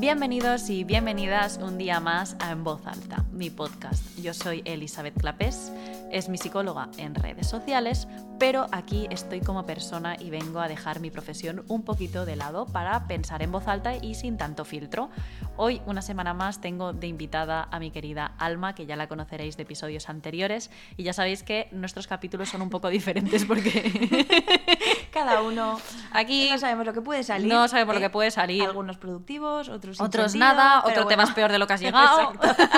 Bienvenidos y bienvenidas un día más a En Voz Alta, mi podcast. Yo soy Elizabeth Clapés, es mi psicóloga en redes sociales, pero aquí estoy como persona y vengo a dejar mi profesión un poquito de lado para pensar en voz alta y sin tanto filtro. Hoy, una semana más, tengo de invitada a mi querida Alma, que ya la conoceréis de episodios anteriores, y ya sabéis que nuestros capítulos son un poco diferentes porque cada uno aquí no sabemos lo que puede salir. no sabemos lo ¿eh? que puede salir. Algunos productivos, otros sin Otros sentido, nada, otro te vas bueno. peor de lo que has llegado.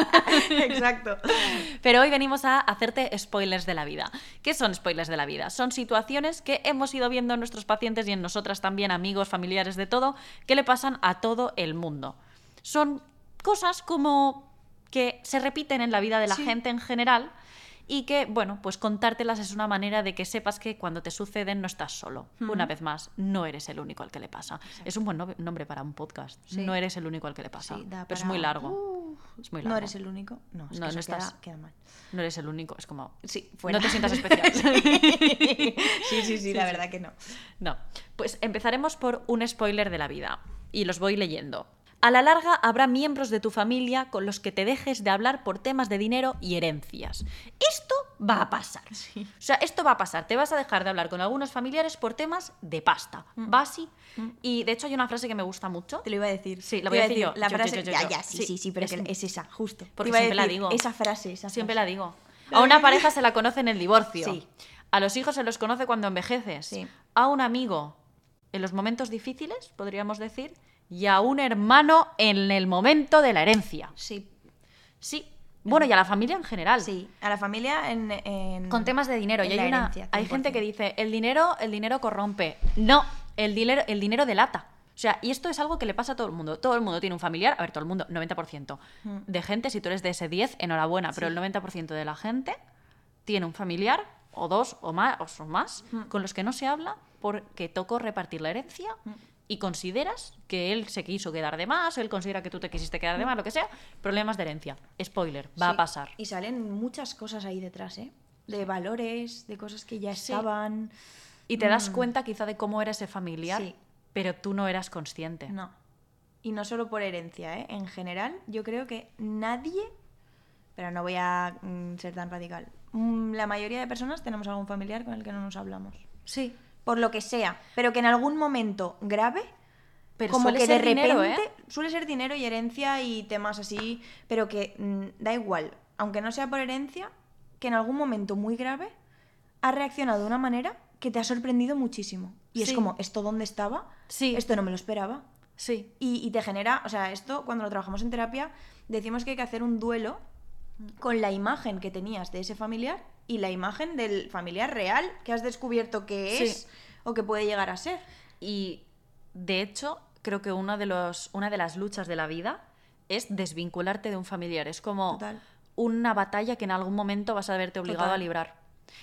Exacto. Pero hoy venimos a hacerte spoilers de la vida. ¿Qué son spoilers de la vida? Son situaciones que hemos ido viendo en nuestros pacientes y en nosotras también, amigos, familiares, de todo, que le pasan a todo el mundo. Son cosas como que se repiten en la vida de la Sí. gente en general y que, bueno, pues contártelas es una manera de que sepas que cuando te suceden no estás solo. Una vez más, no eres el único al que le pasa. Es un buen no- nombre para un podcast. Sí. No eres el único al que le pasa. Sí, Pero es muy largo. Uh, Es muy No largo. eres el único. No, es No, que no estás- queda, queda mal. No eres el único. Es como... Sí, fuera. No te sientas especial. sí, sí, sí, la verdad que no. No. Pues empezaremos por un spoiler de la vida. Y los voy leyendo. A la larga habrá miembros de tu familia con los que te dejes de hablar por temas de dinero y herencias. Esto va a pasar. O sea, esto va a pasar. Te vas a dejar de hablar con algunos familiares por temas de pasta. Va así. Y de hecho hay una frase que me gusta mucho. Te lo iba a decir. Sí, la voy a decir yo. La Yo, yo, frase. yo, yo, ya, ya, sí, Sí, sí, sí, pero es- que es esa, justo. Porque siempre la digo. Esa frase, esa Siempre frase. la digo. A una pareja se la conoce en el divorcio. Sí. A los hijos se los conoce cuando envejeces. Sí. A un amigo en los momentos difíciles, podríamos decir. Y a un hermano en el momento de la herencia. Sí, Sí. Bueno, y a la familia en general. sí. A la familia en. en- Con temas de dinero. Y hay, una, hay gente 100%. que dice, el dinero, el dinero corrompe. No, el dinero, el dinero delata. O sea, y esto es algo que le pasa a todo el mundo. Todo el mundo tiene un familiar, a ver, todo el mundo, 90% Mm. de gente, si tú eres de ese 10, enhorabuena, pero el 90% de la gente tiene un familiar, o dos, o más, o más, Mm. con los que no se habla porque tocó repartir la herencia y consideras que él se quiso quedar de más, él considera que tú te quisiste quedar de más, lo que sea, problemas de herencia. Spoiler, va a pasar. Y salen muchas cosas ahí detrás, ¿eh? De valores, de cosas que ya Sí. estaban. Y te das cuenta quizá de cómo era ese familiar, Mm. Sí. pero tú no eras consciente. No. Y no solo por herencia, ¿eh? En general, yo creo que nadie. Pero no voy a mm, ser tan radical. Mm, La mayoría de personas tenemos algún familiar con el que no nos hablamos. Sí. Por lo que sea. Pero que en algún momento grave. Pero como que de dinero, repente ¿eh? suele ser dinero y herencia y temas así, pero que mm, da igual, aunque no sea por herencia, que en algún momento muy grave ha reaccionado de una manera que te ha sorprendido muchísimo. Y es como, ¿esto dónde estaba? Sí. Esto no me lo esperaba. Sí. Y, y te genera, o sea, esto cuando lo trabajamos en terapia, decimos que hay que hacer un duelo con la imagen que tenías de ese familiar y la imagen del familiar real que has descubierto que Sí. es o que puede llegar a ser. Y de hecho, creo que uno de los, una de las luchas de la vida es desvincularte de un familiar. Es como Total. una batalla que en algún momento vas a verte obligado Total. a librar.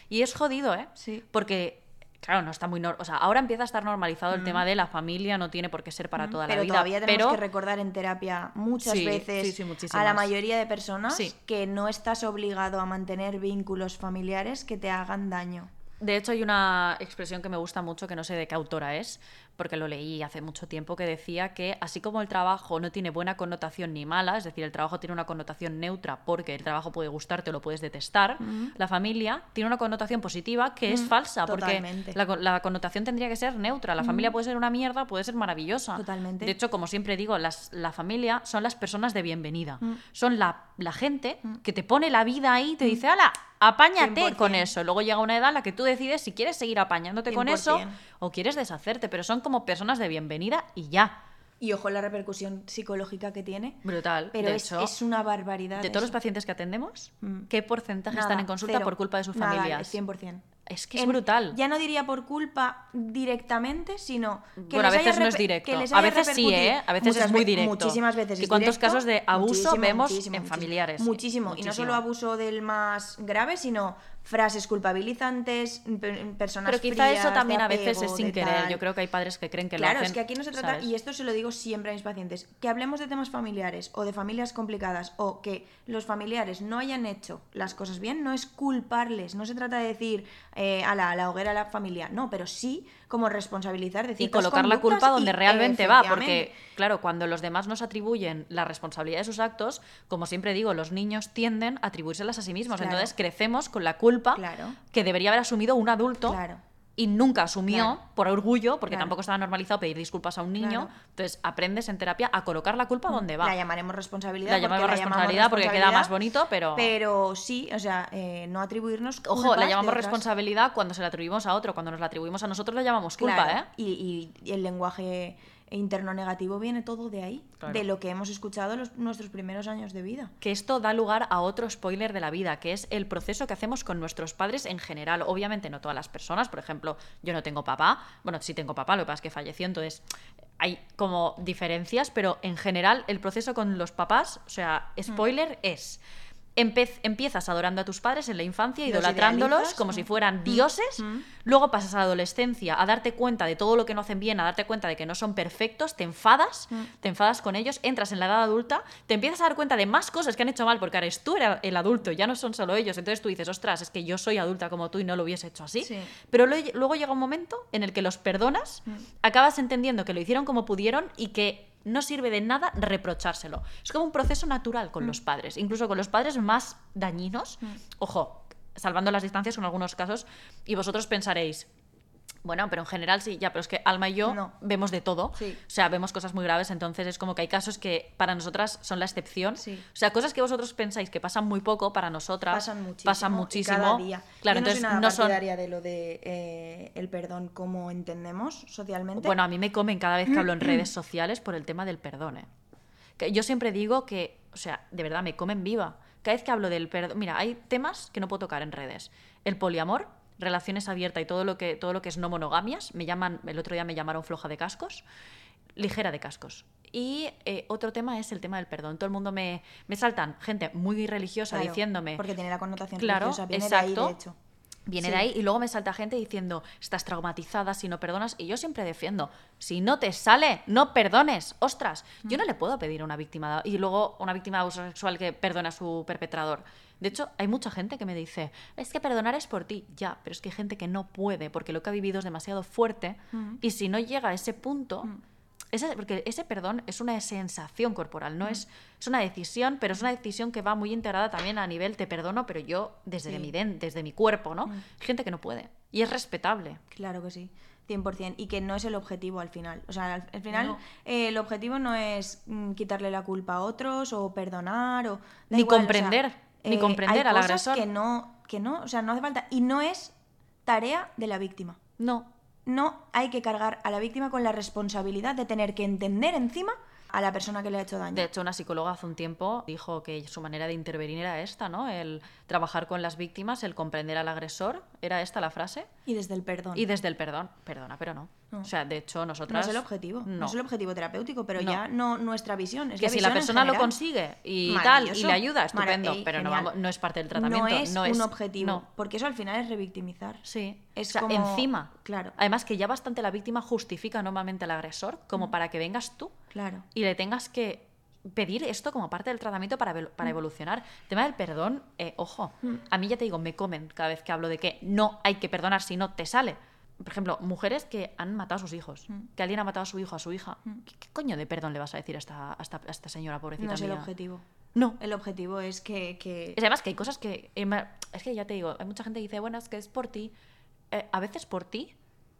Y es jodido, ¿eh? Sí. Porque, claro, no está muy... O sea, ahora empieza a estar normalizado el tema de la familia, no tiene por qué ser para toda Mm. pero la vida. todavía tenemos pero que recordar en terapia muchas Sí, veces sí, sí, a la mayoría de personas que no estás obligado a mantener vínculos familiares que te hagan daño. De hecho, hay una expresión que me gusta mucho, que no sé de qué autora es, porque lo leí hace mucho tiempo, que decía que así como el trabajo no tiene buena connotación ni mala, es decir, el trabajo tiene una connotación neutra porque el trabajo puede gustarte o lo puedes detestar, la familia tiene una connotación positiva que es falsa, totalmente. porque la, con- la connotación tendría que ser neutra. La familia puede ser una mierda, puede ser maravillosa. Totalmente. De hecho, como siempre digo, las, la familia son las personas de bienvenida. Son la, la gente que te pone la vida ahí y te dice, ¡hala! Apáñate 100%. con eso. Luego llega una edad en la que tú decides si quieres seguir apañándote con eso 100%. o quieres deshacerte, pero son como personas de bienvenida y ya. Y ojo la repercusión psicológica que tiene. Brutal. Pero de es, hecho, es una barbaridad. de todos los pacientes que atendemos, Mm. ¿qué porcentaje Nada, están en consulta cero. por culpa de sus Nada, familias? 100%. Es que es En- brutal. Ya no diría por culpa directamente, sino que bueno, a les haya veces no es directo. que les A veces sí. ¿eh? A veces Muchas es muy directo. Muchísimas veces ¿Y cuántos directo. casos de abuso Muchísimo, vemos muchísimo, en muchísimo. familiares? Muchísimo. Y no solo abuso del más grave, sino frases culpabilizantes, pe- personas Pero quizá frías, eso también a veces es sin querer. tal. Yo creo que hay padres que creen que Claro, lo hacen. es que aquí no se trata, ¿sabes? y esto se lo digo siempre a mis pacientes, que hablemos de temas familiares o de familias complicadas o que los familiares no hayan hecho las cosas bien, no es culparles, no se trata de decir eh, a, la, a la hoguera a la familia, no, pero sí como responsabilizar de y colocar la culpa donde realmente va, porque claro, cuando los demás nos atribuyen la responsabilidad de sus actos, como siempre digo, los niños tienden a atribuírselas a sí mismos, Claro. entonces crecemos con la culpa Claro. que debería haber asumido un adulto Claro. y nunca asumió Claro. por orgullo, porque tampoco estaba normalizado pedir disculpas a un niño. Mm. entonces aprendes en terapia a colocar la culpa donde va. La llamaremos responsabilidad. La porque llamamos la responsabilidad porque queda responsabilidad, más bonito, pero- Pero sí, o sea, eh, no atribuirnos. Ojo, la llamamos responsabilidad cuando se la atribuimos a otro, cuando nos la atribuimos a nosotros la llamamos culpa, ¿eh? Y, y el lenguaje interno negativo viene todo de ahí, Claro. de lo que hemos escuchado los, nuestros primeros años de vida. que esto da lugar a otro spoiler de la vida, que es el proceso que hacemos con nuestros padres en general. Obviamente no todas las personas, por ejemplo, yo no tengo papá, bueno, sí tengo papá, lo que pasa es que falleció, entonces hay como diferencias, pero en general el proceso con los papás, o sea, Mm. spoiler es... empe- empiezas adorando a tus padres en la infancia, Los idolatrándolos idealizas, como si mm. fueran dioses, mm. luego pasas a la adolescencia a darte cuenta de todo lo que no hacen bien, a darte cuenta de que no son perfectos, te enfadas, Mm. te enfadas con ellos, entras en la edad adulta, te empiezas a dar cuenta de más cosas que han hecho mal, porque ahora eres tú el adulto, ya no son solo ellos, entonces tú dices, ostras, es que yo soy adulta como tú y no lo hubiese hecho así. Sí. Pero luego llega un momento en el que los perdonas, Mm. acabas entendiendo que lo hicieron como pudieron y que no sirve de nada reprochárselo. Es como un proceso natural Mm. con los padres, incluso con los padres más dañinos. Ojo, salvando las distancias en algunos casos, y vosotros pensaréis, bueno, pero en general sí, ya, pero es que Alma y yo No. vemos de todo. Sí. O sea, vemos cosas muy graves, entonces es como que hay casos que para nosotras son la excepción. Sí. O sea, cosas que vosotros pensáis que pasan muy poco, para nosotras Pasan muchísimo. pasan muchísimo. Cada día. Claro, Yo no entonces soy nada no son de lo de eh, el perdón como entendemos socialmente. Bueno, a mí me comen cada vez que hablo en redes sociales por el tema del perdón. ¿eh? Que yo siempre digo que, o sea, de verdad, me comen viva. Cada vez que hablo del perdón. Mira, hay temas que no puedo tocar en redes. El poliamor, relaciones abiertas y todo lo que, todo lo que es no monogamias. Me llaman, el otro día me llamaron floja de cascos. Ligera de cascos. Y eh, otro tema es el tema del perdón. Todo el mundo me, me saltan, gente muy religiosa Claro, diciéndome. Porque tiene la connotación Claro, religiosa. Viene exacto. de ahí, de hecho. Viene Sí. de ahí y luego me salta gente diciendo, estás traumatizada si no perdonas. Y yo siempre defiendo, si no te sale, no perdones. Ostras, yo no le puedo pedir a una víctima y luego una víctima de abuso sexual que perdone a su perpetrador. De hecho, hay mucha gente que me dice, es que perdonar es por ti. Ya, pero es que hay gente que no puede porque lo que ha vivido es demasiado fuerte y si no llega a ese punto... ese- porque ese perdón es una sensación corporal, no es, es una decisión, pero es una decisión que va muy integrada también a nivel te perdono, pero yo desde Sí. mi den- desde mi cuerpo, ¿no? Hay gente que no puede. Y es respetable. Claro que sí. 100%. Y que no es el objetivo al final. O sea, al, al final No. eh, el objetivo no es mm, quitarle la culpa a otros o perdonar o... Ni igual, o sea, comprender, ni comprender hay al agresor. que no, que no, o sea, no hace falta. Y no es tarea de la víctima. No. No hay que cargar a la víctima con la responsabilidad de tener que entender encima a la persona que le ha hecho daño. De hecho, una psicóloga hace un tiempo dijo que su manera de intervenir era esta, ¿no? El trabajar con las víctimas, el comprender al agresor. ¿Era esta la frase? Y desde el perdón. Y desde el perdón. Perdona, pero no. No. O sea, de hecho, no nosotras... es el objetivo. No. No. es el objetivo terapéutico, pero No. ya no nuestra visión. Es que si la visión persona lo consigue y tal, y le ayuda, estupendo, ey, pero no, vamos, no es parte del tratamiento. No es, es un objetivo, no. porque eso al final es revictimizar. Sí. Es o sea, como- encima. Claro. Además que ya bastante la víctima justifica normalmente al agresor como para que vengas tú Claro. y le tengas que pedir esto como parte del tratamiento para, para evolucionar. El tema del perdón, eh, ojo, a mí ya te digo, me comen cada vez que hablo de que no hay que perdonar si no te sale. Por ejemplo, mujeres que han matado a sus hijos, que alguien ha matado a su hijo, a su hija. ¿Qué, qué coño de perdón le vas a decir a esta, a esta, a esta señora pobrecita No es el mía? objetivo. No. El objetivo es que... que- Es además que hay cosas que. eh, Es que ya te digo, hay mucha gente que dice, bueno, es que es por ti. Eh, a veces por ti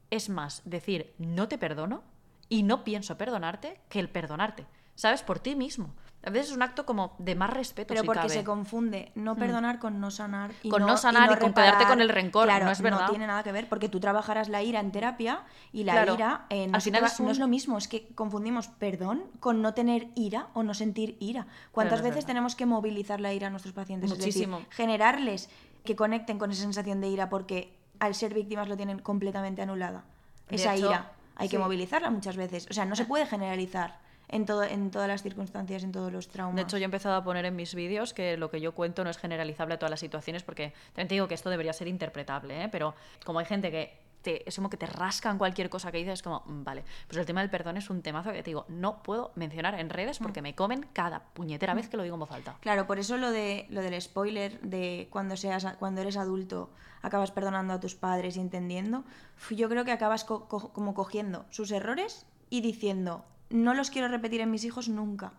es más decir no te perdono y no pienso perdonarte que el perdonarte. ¿Sabes? Por ti mismo. A veces es un acto como de más respeto. Pero si porque cabe. se confunde no perdonar con no sanar. Y Con no, no sanar y con reparar. quedarte con el rencor, Claro, no es verdad. tiene nada que ver, porque tú trabajarás la ira en terapia y la Claro. ira no, Al final es un- no es lo mismo. Es que confundimos perdón con no tener ira o no sentir ira. ¿Cuántas es veces verdad. tenemos que movilizar la ira a nuestros pacientes? Es decir, Muchísimo. generarles que conecten con esa sensación de ira porque al ser víctimas lo tienen completamente anulada. De Esa hecho, ira hay que movilizarla muchas veces. O sea, no se puede generalizar en, todo, en todas las circunstancias, en todos los traumas. De hecho, yo he empezado a poner en mis vídeos que lo que yo cuento no es generalizable a todas las situaciones, porque también te digo que esto debería ser interpretable, ¿eh? pero como hay gente que te, es como que te rascan cualquier cosa que dices, es como, mm, vale, pues el tema del perdón es un temazo que te digo, no puedo mencionar en redes porque me comen cada puñetera vez que lo digo en voz alta. Claro, por eso lo, de, lo del spoiler de cuando, seas, cuando eres adulto acabas perdonando a tus padres y entendiendo, yo creo que acabas co- co- como cogiendo sus errores y diciendo, no los quiero repetir en mis hijos nunca.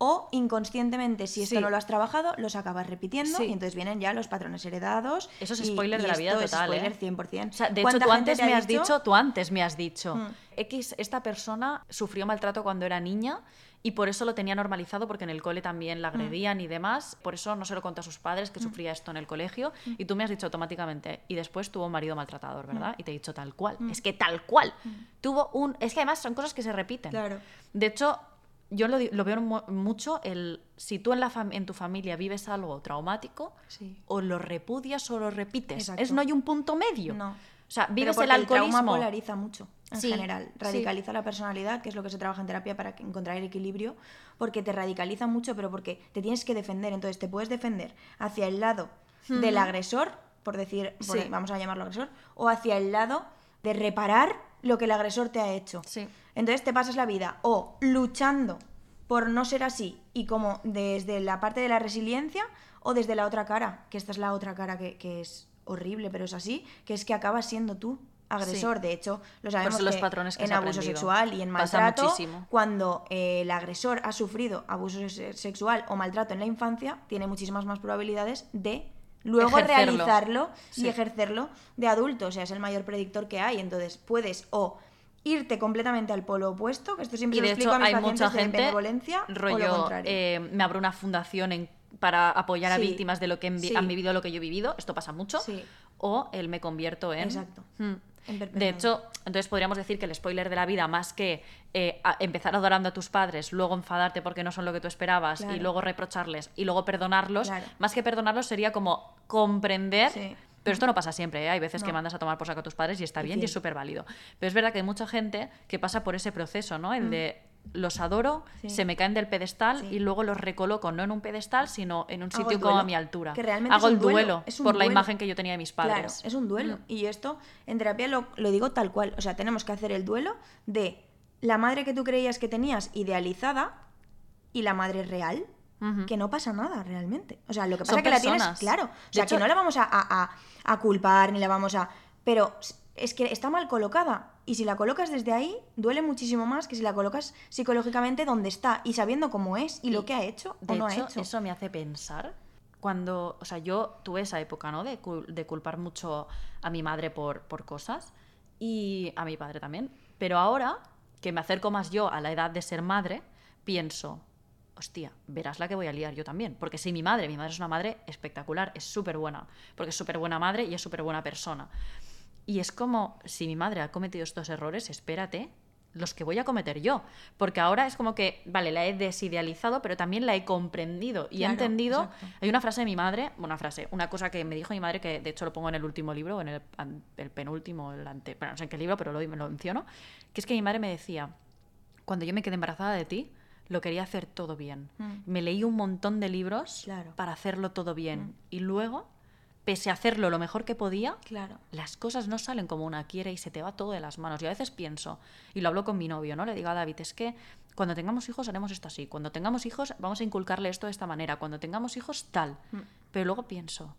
O inconscientemente, si esto Sí. no lo has trabajado, los acabas repitiendo Sí. y entonces vienen ya los patrones heredados. Eso es spoiler y de la vida esto es total, ¿eh? spoiler 100%. O sea, de hecho, ¿Cuánta tú antes me has dicho, tú antes me has dicho, Mm. X, esta persona sufrió maltrato cuando era niña y por eso lo tenía normalizado porque en el cole también Mm. la agredían y demás, por eso no se lo contó a sus padres que sufría esto en el colegio Mm. y tú me has dicho automáticamente, y después tuvo un marido maltratador, ¿verdad? Y te he dicho tal cual, Mm. es que tal cual, tuvo un, es que además son cosas que se repiten. Claro. De hecho, yo lo, veo mu- mucho el si tú en, la en tu familia vives algo traumático, Sí. o lo repudias o lo repites. Exacto. Es no hay un punto medio. No. O sea, vives el alcoholismo. polariza mucho, en Sí, general. sí. Radicaliza la personalidad, que es lo que se trabaja en terapia para encontrar el equilibrio, porque te radicaliza mucho, pero porque te tienes que defender. Entonces te puedes defender hacia el lado del agresor, por decir, por- vamos a llamarlo agresor, o hacia el lado de reparar lo que el agresor te ha hecho. Sí. Entonces te pasas la vida o luchando por no ser así y como desde la parte de la resiliencia o desde la otra cara, que esta es la otra cara que, que es horrible, pero es así, que es que acabas siendo tú agresor. Sí. De hecho, lo sabemos los que patrones que en abuso sexual y en maltrato, cuando eh, el agresor ha sufrido abuso se- sexual o maltrato en la infancia, tiene muchísimas más probabilidades de luego Ejercerlo. realizarlo Sí. y ejercerlo de adulto. O sea, es el mayor predictor que hay. Entonces, puedes o irte completamente al polo opuesto, que esto siempre Y lo de explico hecho a mis hay pacientes mucha de gente, benevolencia o lo rollo, contrario. eh, me abro una fundación en- para apoyar a víctimas de lo que han, vi- Sí. han vivido lo que yo he vivido, esto pasa mucho, Sí. o el me convierto en... Exacto. Hmm. En De hecho, entonces podríamos decir que el spoiler de la vida, más que eh, a- empezar adorando a tus padres, luego enfadarte porque no son lo que tú esperabas y luego reprocharles y luego perdonarlos, Claro. más que perdonarlos sería como comprender pero esto no pasa siempre, ¿eh? hay veces que mandas a tomar por saco a tus padres y está bien y es súper válido. Pero es verdad que hay mucha gente que pasa por ese proceso, ¿no? El de los adoro. Sí. se me caen del pedestal Sí. y luego los recoloco no en un pedestal, sino en un sitio como a mi altura. que realmente Hago es un el duelo, por la imagen que yo tenía de mis padres. Claro, es un duelo. Mm. Y esto en terapia lo, lo digo tal cual. O sea, tenemos que hacer el duelo de la madre que tú creías que tenías idealizada y la madre real. Que no pasa nada realmente. O sea, lo que pasa Son es que la tienes claro. O sea, hecho- que no la vamos a, a- a- a culpar ni la vamos a. Pero es que está mal colocada. Y si la colocas desde ahí, duele muchísimo más que si la colocas psicológicamente donde está y sabiendo cómo es y, lo que ha hecho De o no hecho, ha hecho. eso me hace pensar cuando, o sea, yo tuve esa época, ¿no? De, cul- de culpar mucho a mi madre por, por cosas y a mi padre también. Pero ahora que me acerco más yo a la edad de ser madre, pienso, hostia, verás la que voy a liar yo también. Porque si mi madre, mi madre es una madre espectacular, es súper buena, porque es súper buena madre y es súper buena persona. Y es como, si mi madre ha cometido estos errores, espérate, los que voy a cometer yo. Porque ahora es como que, vale, la he desidealizado, pero también la he comprendido y he entendido. exacto. Hay una frase de mi madre, bueno, una frase, una cosa que me dijo mi madre, que de hecho lo pongo en el último libro, o en el, el penúltimo, el ante, bueno, no sé en qué libro, pero lo, lo menciono, que es que mi madre me decía, cuando yo me quedé embarazada de ti, lo quería hacer todo bien. Mm. Me leí un montón de libros Claro. para hacerlo todo bien. Mm. Y luego, pese a hacerlo lo mejor que podía, Claro. las cosas no salen como una quiere y se te va todo de las manos. Yo a veces pienso, y lo hablo con mi novio, ¿no? Le digo a David, es que cuando tengamos hijos haremos esto así, cuando tengamos hijos vamos a inculcarle esto de esta manera, cuando tengamos hijos tal. Mm. Pero luego pienso,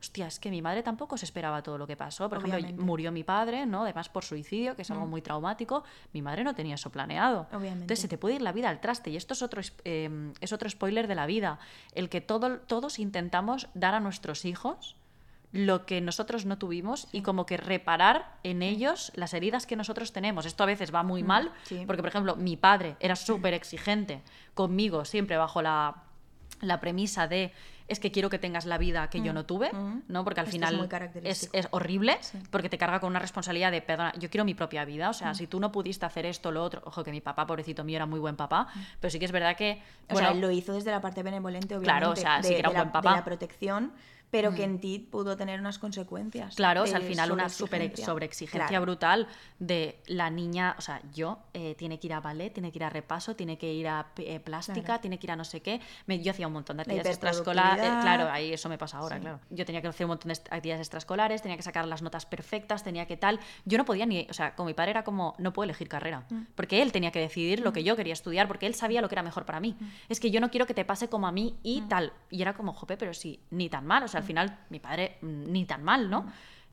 hostia, es que mi madre tampoco se esperaba todo lo que pasó. Por ejemplo, murió mi padre, ¿no? Además por suicidio, que es algo Mm. muy traumático. Mi madre no tenía eso planeado. Obviamente. Entonces se te puede ir la vida al traste. Y esto es otro, eh, es otro spoiler de la vida. El que todo, todos intentamos dar a nuestros hijos lo que nosotros no tuvimos y como que reparar en ellos las heridas que nosotros tenemos. Esto a veces va muy mal, Mm, sí. porque por ejemplo mi padre era súper exigente conmigo, siempre bajo la, la premisa de es que quiero que tengas la vida que yo Mm, no tuve, mm. ¿no? Porque al Esto final es, es horrible, Sí. porque te carga con una responsabilidad de, perdona, yo quiero mi propia vida, o sea, Mm. si tú no pudiste hacer esto, lo otro, ojo que mi papá, pobrecito mío, era muy buen papá, pero sí que es verdad que, O sea, él lo hizo desde la parte benevolente, obviamente. Claro, o sea, sí de, que era de un la, buen papá. de la protección, pero que en ti pudo tener unas consecuencias. Claro, o sea, al final una super sobreexigencia. Claro. brutal de la niña, o sea, yo eh, tiene que ir a ballet, tiene que ir a repaso, tiene que ir a eh, plástica, Claro. tiene que ir a no sé qué. Me- yo hacía un montón de actividades extraescolares, hiperproductividad. claro, ahí eso me pasa ahora, Sí. claro. Yo tenía que hacer un montón de actividades extraescolares, tenía que sacar las notas perfectas, tenía que tal. Yo no podía ni, o sea, con mi padre era como, no puedo elegir carrera, Mm. porque él tenía que decidir lo que yo quería estudiar, porque él sabía lo que era mejor para mí. Es que yo no quiero que te pase como a mí y Mm. tal. Y era como, jope, pero sí, ni tan mal. O sea, al final, mi padre, mm, ni tan mal, ¿no?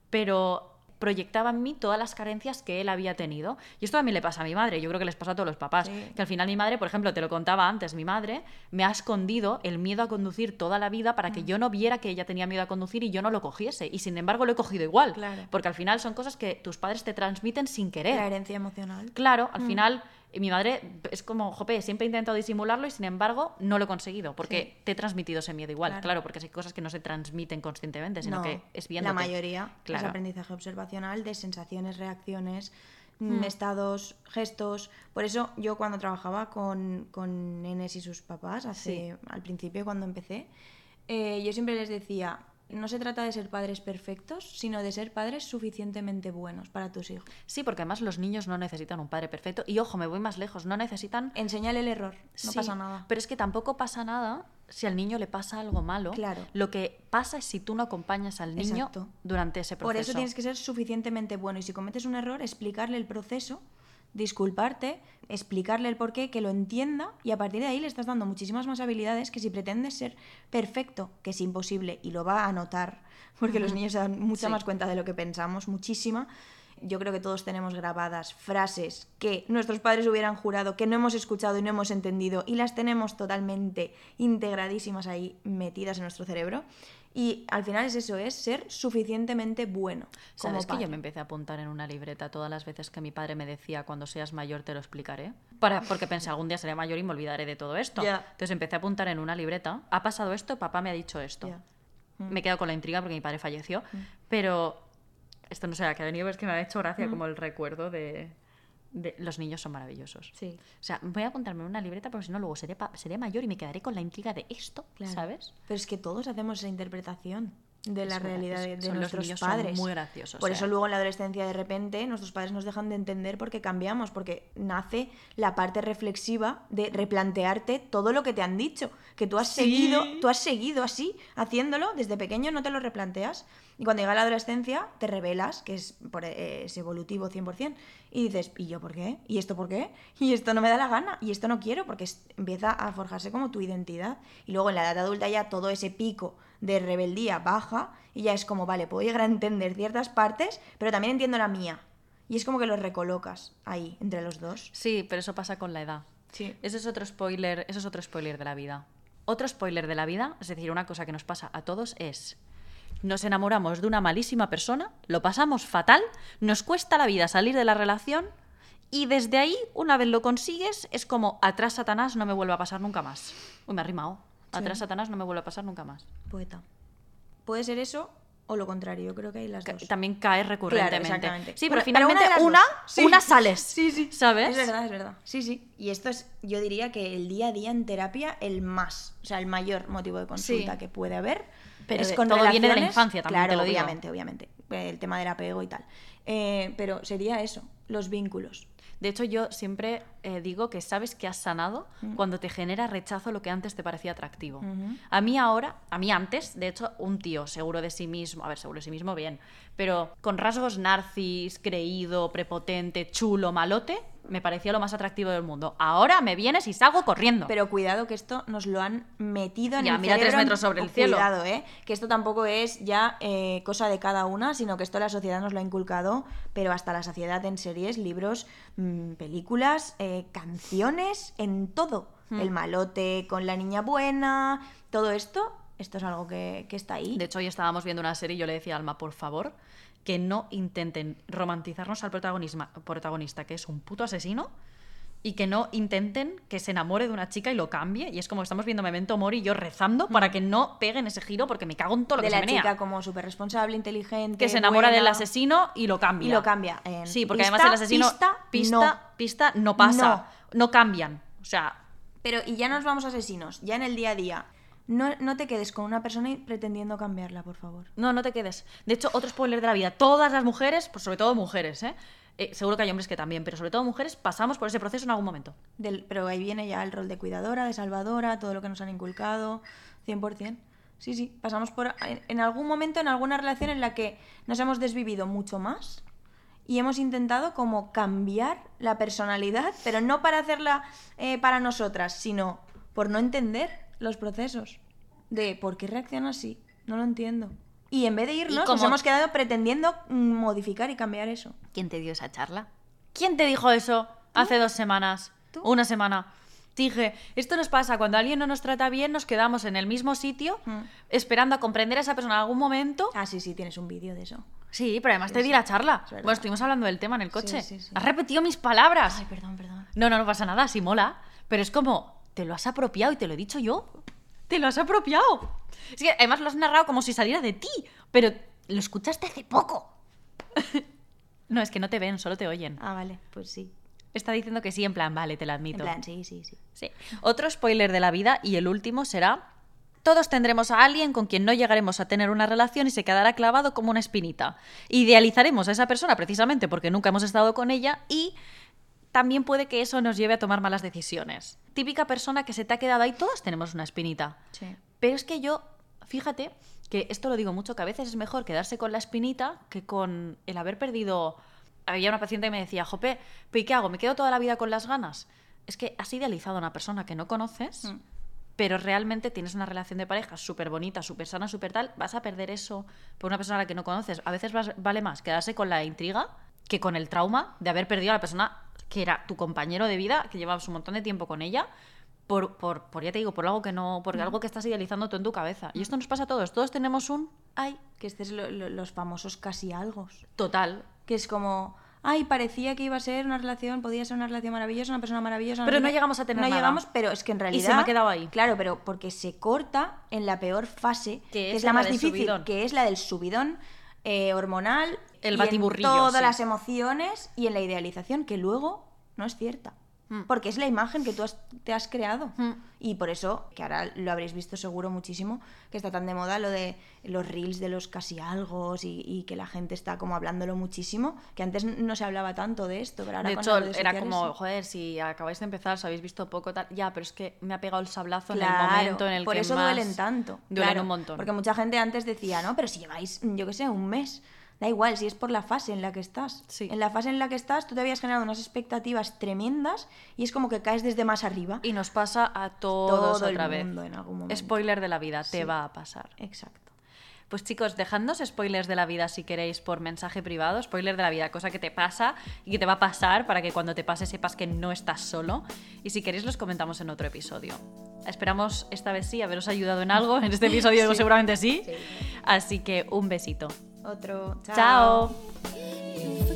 Pero proyectaba en mí todas las carencias que él había tenido. Y esto también le pasa a mi madre, yo creo que les pasa a todos los papás. Sí. Que al final mi madre, por ejemplo, te lo contaba antes, mi madre me ha escondido el miedo a conducir toda la vida para Mm. que yo no viera que ella tenía miedo a conducir y yo no lo cogiese. Y sin embargo lo he cogido igual. Claro. Porque al final son cosas que tus padres te transmiten sin querer. La herencia emocional. Claro, Mm. al final eh, mi madre es como, jope, siempre he intentado disimularlo y sin embargo no lo he conseguido, porque te he transmitido ese miedo igual, Claro. claro, porque hay cosas que no se transmiten conscientemente, sino No, que es La viéndote. mayoría es Claro. aprendizaje observacional de sensaciones, reacciones, Hmm. mm, estados, gestos. Por eso yo cuando trabajaba con, con nenes y sus papás, hace, al principio cuando empecé, eh, yo siempre les decía, no se trata de ser padres perfectos, sino de ser padres suficientemente buenos para tus hijos. Sí, porque además los niños no necesitan un padre perfecto. Y ojo, me voy más lejos, no necesitan... Enséñale el error, no Sí, pasa nada. Pero es que tampoco pasa nada si al niño le pasa algo malo. Claro. Lo que pasa es si tú no acompañas al niño Exacto. durante ese proceso. Por eso tienes que ser suficientemente bueno y si cometes un error, explicarle el proceso, disculparte, explicarle el porqué, que lo entienda y a partir de ahí le estás dando muchísimas más habilidades que si pretendes ser perfecto, que es imposible y lo va a notar, porque los niños se dan mucha Sí. más cuenta de lo que pensamos, muchísima. Yo creo que todos tenemos grabadas frases que nuestros padres hubieran jurado que no hemos escuchado y no hemos entendido y las tenemos totalmente integradísimas ahí metidas en nuestro cerebro. Y al final es eso, es ser suficientemente bueno. como ¿Sabes que yo me empecé a apuntar en una libreta todas las veces que mi padre me decía cuando seas mayor te lo explicaré? Para, porque pensé algún día seré mayor y me olvidaré de todo esto. Ya. Entonces empecé a apuntar en una libreta. Ha pasado esto, papá me ha dicho esto. Ya. Mm. Me he quedado con la intriga porque mi padre falleció. Pero esto no sé a qué ha venido, es que me ha hecho gracia Mm. como el recuerdo de, de los niños son maravillosos. Sí. O sea, voy a apuntarme en una libreta porque si no luego seré, pa- seré mayor y me quedaré con la intriga de esto, Claro. ¿sabes? Pero es que todos hacemos esa interpretación de la Es realidad de, gracioso. de Son- los nuestros son padres. muy graciosos, Por eso luego en la adolescencia de repente nuestros padres nos dejan de entender porque cambiamos, porque nace la parte reflexiva de replantearte todo lo que te han dicho, que tú has Sí. seguido, tú has seguido así haciéndolo desde pequeño no te lo replanteas y cuando llega la adolescencia te revelas, que es, por, eh, es evolutivo 100%, y dices, ¿y yo por qué? ¿Y esto por qué? Y esto no me da la gana, y esto no quiero, porque es- empieza a forjarse como tu identidad. Y luego en la edad adulta ya todo ese pico de rebeldía baja y ya es como, vale, puedo llegar a entender ciertas partes, pero también entiendo la mía. Y es como que los recolocas ahí, entre los dos. Sí, pero eso pasa con la edad. Sí. Ese es otro spoiler, eso es otro spoiler de la vida. Otro spoiler de la vida, es decir, una cosa que nos pasa a todos es nos enamoramos de una malísima persona, lo pasamos fatal, nos cuesta la vida salir de la relación y desde ahí, una vez lo consigues, es como atrás Satanás no me vuelve a pasar nunca más. Uy, me ha rimado. Atrás Satanás no me vuelve a pasar nunca más. Poeta. Puede ser eso o lo contrario, yo creo que hay las dos. También cae recurrentemente. exactamente. Sí, Pero- pero pero una finalmente una. Sí. una sales. Sí, sí. ¿Sabes? Es verdad, es verdad. Sí, sí. Y esto es, yo diría que el día a día en terapia, el más, o sea, el mayor motivo de consulta Sí. que puede haber. Pero es con todo viene de la infancia, también claro, te lo digo. obviamente, obviamente. El tema del apego y tal. Eh, pero sería eso, los vínculos. De hecho, yo siempre eh, digo que sabes que has sanado cuando te genera rechazo lo que antes te parecía atractivo. A mí ahora, a mí antes, de hecho, un tío seguro de sí mismo, a ver, seguro de sí mismo, bien, pero con rasgos narcis, creído, prepotente, chulo, malote, me parecía lo más atractivo del mundo. Ahora me vienes y salgo corriendo. Pero cuidado que esto nos lo han metido en Ya, el mira, tres metros sobre el cielo. Cuidado, ¿eh? Que esto tampoco es ya eh, cosa de cada una, sino que esto la sociedad nos lo ha inculcado, pero hasta la saciedad en series, libros, mm, películas, eh, canciones, en todo. Hmm. El malote con la niña buena, todo esto, esto es algo que, que está ahí. De hecho, hoy estábamos viendo una serie y yo le decía a Alma, por favor, que no intenten romantizarnos al protagonista, que es un puto asesino, y que no intenten que se enamore de una chica y lo cambie. Y es como estamos viendo Memento Mori y yo rezando para que no peguen ese giro porque me cago en todo lo de que la se menea. chica como súper responsable, inteligente. que se enamora del asesino y lo cambia. Y lo cambia en Sí, porque pista, además el asesino pista, pista, pista no pasa, no cambian. O sea, Pero, y ya nos vamos a asesinos, ya en el día a día. No, no te quedes con una persona y pretendiendo cambiarla, por favor. No, no te quedes. De hecho, otro spoiler de la vida. Todas las mujeres, pues sobre todo mujeres, ¿eh? Eh, seguro que hay hombres que también, pero sobre todo mujeres, pasamos por ese proceso en algún momento. Del, pero ahí viene ya el rol de cuidadora, de salvadora, todo lo que nos han inculcado, 100%. Sí, sí, pasamos por en, en algún momento, en alguna relación en la que nos hemos desvivido mucho más y hemos intentado como cambiar la personalidad, pero no para hacerla eh, para nosotras, sino por no entender los procesos de por qué reacciona así, no lo entiendo. Y en vez de irnos, nos hemos quedado pretendiendo modificar y cambiar eso. ¿Quién te dio esa charla? ¿Quién te dijo eso hace dos semanas? ¿Tú? Una semana. Dije, esto nos pasa cuando alguien no nos trata bien, nos quedamos en el mismo sitio Mm. esperando a comprender a esa persona en algún momento. Ah, sí, sí, tienes un vídeo de eso. Sí, pero además te di la charla. es. Bueno, estuvimos hablando del tema en el coche. sí. Has repetido mis palabras. Ay, perdón, perdón. No, no, no pasa nada, sí mola. Pero es como, te lo has apropiado y te lo he dicho yo. Te lo has apropiado. Es que además lo has narrado como si saliera de ti, pero lo escuchaste hace poco. no, es que no te ven, solo te oyen. Ah, vale, pues sí. Está diciendo que sí, en plan, vale, te lo En admito. plan, sí, sí, sí. Sí. Otro spoiler de la vida y el último será, todos tendremos a alguien con quien no llegaremos a tener una relación y se quedará clavado como una espinita. Idealizaremos a esa persona precisamente porque nunca hemos estado con ella y también puede que eso nos lleve a tomar malas decisiones. Típica persona que se te ha quedado ahí, todos tenemos una espinita. Sí. Pero es que yo, fíjate, que esto lo digo mucho, que a veces es mejor quedarse con la espinita que con el haber perdido... Había una paciente que me decía, Jope, ¿pero ¿y qué hago? ¿Me quedo toda la vida con las ganas? Es que has idealizado a una persona que no conoces, Mm. pero realmente tienes una relación de pareja súper bonita, súper sana, súper tal, vas a perder eso por una persona a la que no conoces. A veces vas- vale más quedarse con la intriga que con el trauma de haber perdido a la persona que era tu compañero de vida, que llevabas un montón de tiempo con ella, por, por, por ya te digo, por algo que no, por algo que estás idealizando tú en tu cabeza. Y esto nos pasa a todos. Todos tenemos un ay, Que este es lo- lo- los famosos casi algo. total. Que es como, ay, parecía que iba a ser una relación, podía ser una relación maravillosa, una persona maravillosa. Pero no llegamos a tener No nada. llegamos, pero es que en realidad. se me ha quedado ahí. Claro, pero porque se corta en la peor fase, Que que, es la la más difícil, subidón. que es la del subidón eh, hormonal. El y en batiburrillo, Todas sí. las emociones y en la idealización, que luego no es cierta. Mm. Porque es la imagen que tú has- te has creado. Mm. Y por eso, que ahora lo habréis visto seguro muchísimo, que está tan de moda lo de los reels de los casi algo y, y que la gente está como hablándolo muchísimo, que antes no se hablaba tanto de esto, pero ahora De hecho, era como, joder, si acabáis de empezar, os habéis visto poco, tal. Ya, pero es que me ha pegado el sablazo en el Claro, momento en el por que eso más duelen tanto. Duelen claro, un montón. Porque mucha gente antes decía, no, pero si lleváis, yo qué sé, un mes. Da igual, si es por la fase en la que estás. Sí. En la fase en la que estás, tú te habías generado unas expectativas tremendas y es como que caes desde más arriba. Y nos pasa a todos Todo otra el vez. mundo en algún momento. Spoiler de la vida, te va a pasar. Exacto. Pues chicos, dejadnos spoilers de la vida si queréis por mensaje privado, spoiler de la vida, cosa que te pasa y que te va a pasar para que cuando te pase sepas que no estás solo. Y si queréis los comentamos en otro episodio. Esperamos esta vez sí haberos ayudado en algo. En este episodio Sí. seguramente sí. Sí. Así que un besito. Otro. Chao. Chao.